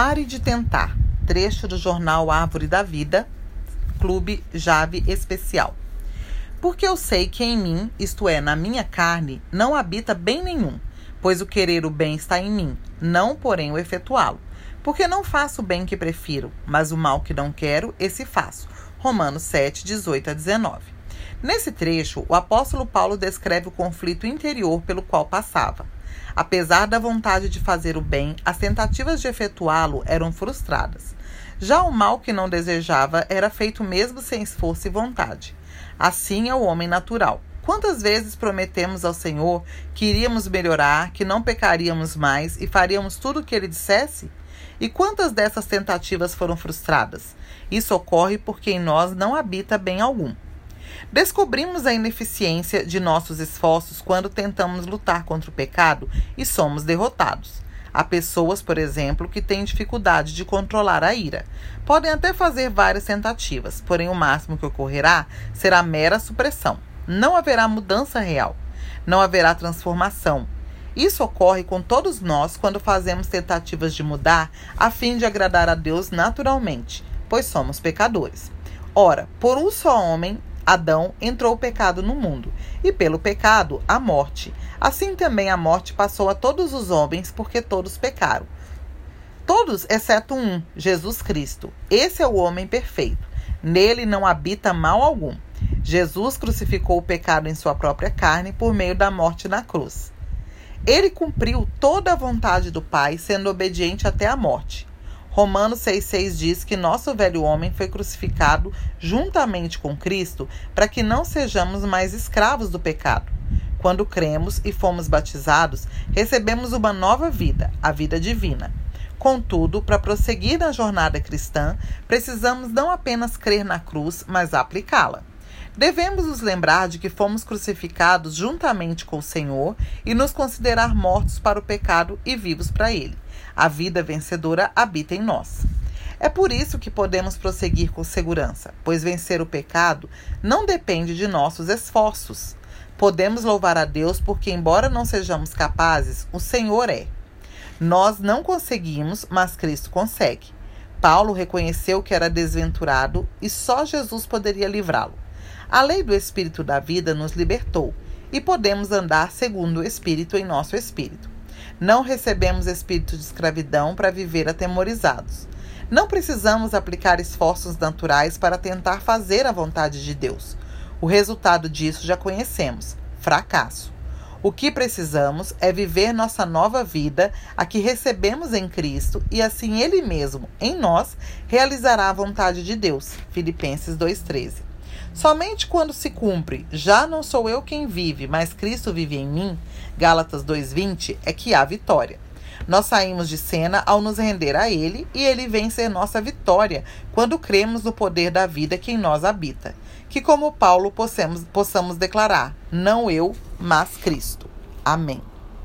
Pare de tentar. Trecho do jornal Árvore da Vida, Clube Jave Especial. Porque eu sei que em mim, isto é, na minha carne, não habita bem nenhum, pois o querer o bem está em mim, não, porém, o efetuá-lo. Porque não faço o bem que prefiro, mas o mal que não quero, esse faço. Romanos 7, 18 a 19. Nesse trecho, o apóstolo Paulo descreve o conflito interior pelo qual passava. Apesar da vontade de fazer o bem, as tentativas de efetuá-lo eram frustradas. Já o mal que não desejava era feito mesmo sem esforço e vontade. Assim é o homem natural. Quantas vezes prometemos ao Senhor que iríamos melhorar, que não pecaríamos mais e faríamos tudo o que ele dissesse? E quantas dessas tentativas foram frustradas? Isso ocorre porque em nós não habita bem algum. Descobrimos a ineficiência de nossos esforços quando tentamos lutar contra o pecado e somos derrotados. Há pessoas, por exemplo, que têm dificuldade de controlar a ira. Podem até fazer várias tentativas, porém o máximo que ocorrerá será mera supressão. Não haverá mudança real. Não haverá transformação. Isso ocorre com todos nós quando fazemos tentativas de mudar a fim de agradar a Deus naturalmente, pois somos pecadores. Ora, por um só homem, Adão entrou o pecado no mundo, e pelo pecado a morte. Assim também a morte passou a todos os homens, porque todos pecaram. Todos, exceto um, Jesus Cristo. Esse é o homem perfeito. Nele não habita mal algum. Jesus crucificou o pecado em sua própria carne por meio da morte na cruz. Ele cumpriu toda a vontade do Pai, sendo obediente até a morte. Romanos 6,6 diz que nosso velho homem foi crucificado juntamente com Cristo para que não sejamos mais escravos do pecado. Quando cremos e fomos batizados, recebemos uma nova vida, a vida divina. Contudo, para prosseguir na jornada cristã, precisamos não apenas crer na cruz, mas aplicá-la. Devemos nos lembrar de que fomos crucificados juntamente com o Senhor e nos considerar mortos para o pecado e vivos para ele. A vida vencedora habita em nós. É por isso que podemos prosseguir com segurança, pois vencer o pecado não depende de nossos esforços. Podemos louvar a Deus porque, embora não sejamos capazes, o Senhor é. Nós não conseguimos, mas Cristo consegue. Paulo reconheceu que era desventurado e só Jesus poderia livrá-lo. A lei do Espírito da vida nos libertou e podemos andar segundo o Espírito em nosso espírito. Não recebemos espírito de escravidão para viver atemorizados. Não precisamos aplicar esforços naturais para tentar fazer a vontade de Deus. O resultado disso já conhecemos: fracasso. O que precisamos é viver nossa nova vida, a que recebemos em Cristo, e assim Ele mesmo, em nós, realizará a vontade de Deus. Filipenses 2,13. Somente quando se cumpre, já não sou eu quem vive, mas Cristo vive em mim, Gálatas 2:20, é que há vitória. Nós saímos de cena ao nos render a Ele e Ele vem ser nossa vitória quando cremos no poder da vida que em nós habita. Que, como Paulo, possamos, possamos declarar: não eu, mas Cristo. Amém.